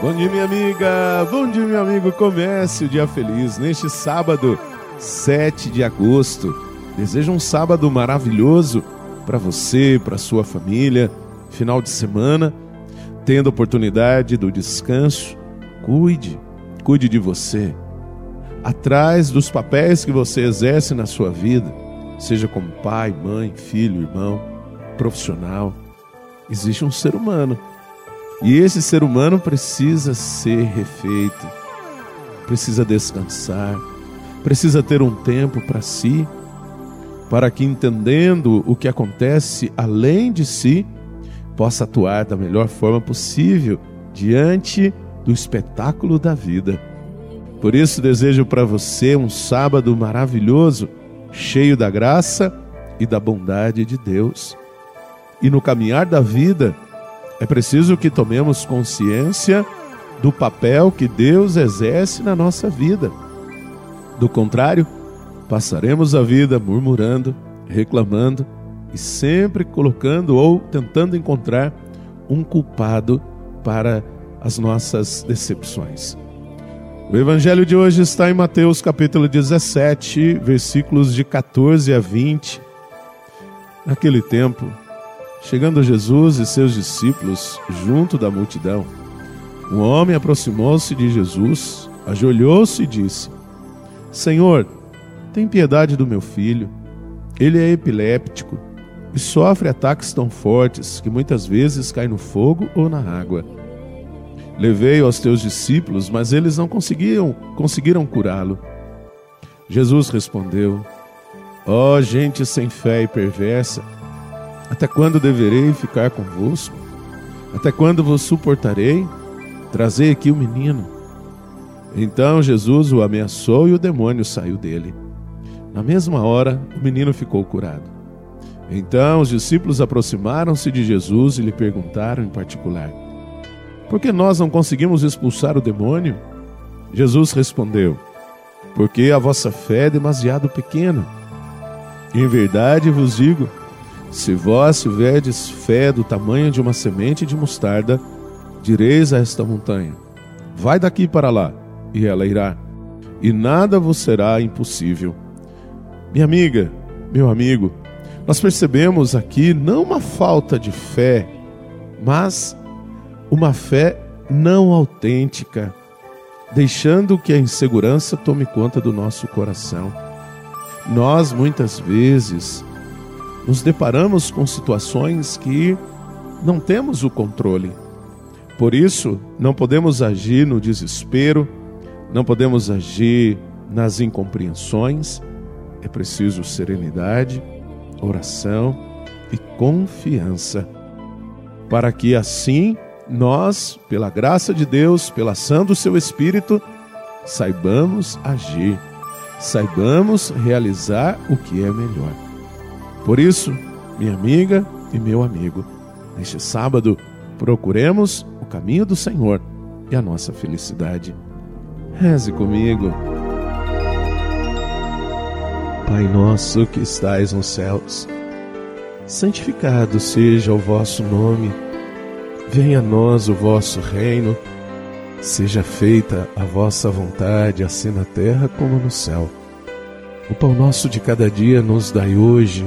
Bom dia, minha amiga. Bom dia, meu amigo. Comece o dia feliz neste sábado, 7 de agosto. Desejo um sábado maravilhoso para você, para sua família. Final de semana, tendo oportunidade do descanso. Cuide, cuide de você. Atrás dos papéis que você exerce na sua vida, seja como pai, mãe, filho, irmão, profissional, existe um ser humano e esse ser humano precisa ser refeito, precisa descansar, precisa ter um tempo para si, para que, entendendo o que acontece além de si, possa atuar da melhor forma possível diante do espetáculo da vida. Por isso, desejo para você um sábado maravilhoso, cheio da graça e da bondade de Deus. E no caminhar da vida, é preciso que tomemos consciência do papel que Deus exerce na nossa vida. Do contrário, passaremos a vida murmurando, reclamando e sempre colocando ou tentando encontrar um culpado para as nossas decepções. O evangelho de hoje está em Mateus capítulo 17, versículos de 14 a 20. Naquele tempo, Chegando Jesus e seus discípulos junto da multidão, um homem aproximou-se de Jesus, ajoelhou-se e disse: Senhor, tem piedade do meu filho. Ele é epiléptico e sofre ataques tão fortes que muitas vezes cai no fogo ou na água. Levei-o aos teus discípulos, mas eles não conseguiam, conseguiram curá-lo. Jesus respondeu: Ó oh, gente sem fé e perversa, até quando deverei ficar convosco? Até quando vos suportarei? Trazei aqui o menino. Então Jesus o ameaçou e o demônio saiu dele. Na mesma hora, o menino ficou curado. Então os discípulos aproximaram-se de Jesus e lhe perguntaram em particular: Por que nós não conseguimos expulsar o demônio? Jesus respondeu: Porque a vossa fé é demasiado pequena. Em verdade vos digo se vós tiverdes fé do tamanho de uma semente de mostarda, direis a esta montanha: Vai daqui para lá, e ela irá, e nada vos será impossível. Minha amiga, meu amigo, nós percebemos aqui não uma falta de fé, mas uma fé não autêntica, deixando que a insegurança tome conta do nosso coração. Nós muitas vezes nos deparamos com situações que não temos o controle. Por isso, não podemos agir no desespero, não podemos agir nas incompreensões. É preciso serenidade, oração e confiança, para que assim nós, pela graça de Deus, pela ação do seu Espírito, saibamos agir, saibamos realizar o que é melhor. Por isso, minha amiga e meu amigo, neste sábado, procuremos o caminho do Senhor e a nossa felicidade. Reze comigo. Pai nosso que estais nos céus, santificado seja o vosso nome. Venha a nós o vosso reino. Seja feita a vossa vontade, assim na terra como no céu. O pão nosso de cada dia nos dai hoje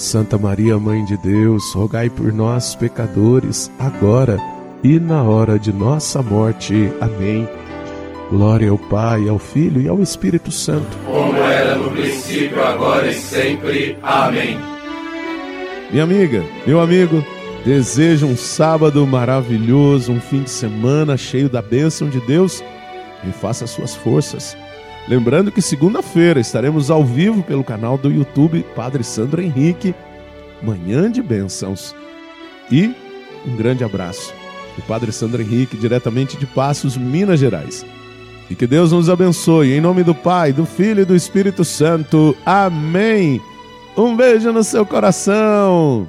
Santa Maria, Mãe de Deus, rogai por nós, pecadores, agora e na hora de nossa morte. Amém. Glória ao Pai, ao Filho e ao Espírito Santo. Como era no princípio, agora e sempre. Amém. Minha amiga, meu amigo, desejo um sábado maravilhoso, um fim de semana cheio da bênção de Deus e faça suas forças. Lembrando que segunda-feira estaremos ao vivo pelo canal do YouTube Padre Sandro Henrique, Manhã de Bênçãos. E um grande abraço o Padre Sandro Henrique, diretamente de Passos, Minas Gerais. E que Deus nos abençoe. Em nome do Pai, do Filho e do Espírito Santo. Amém. Um beijo no seu coração.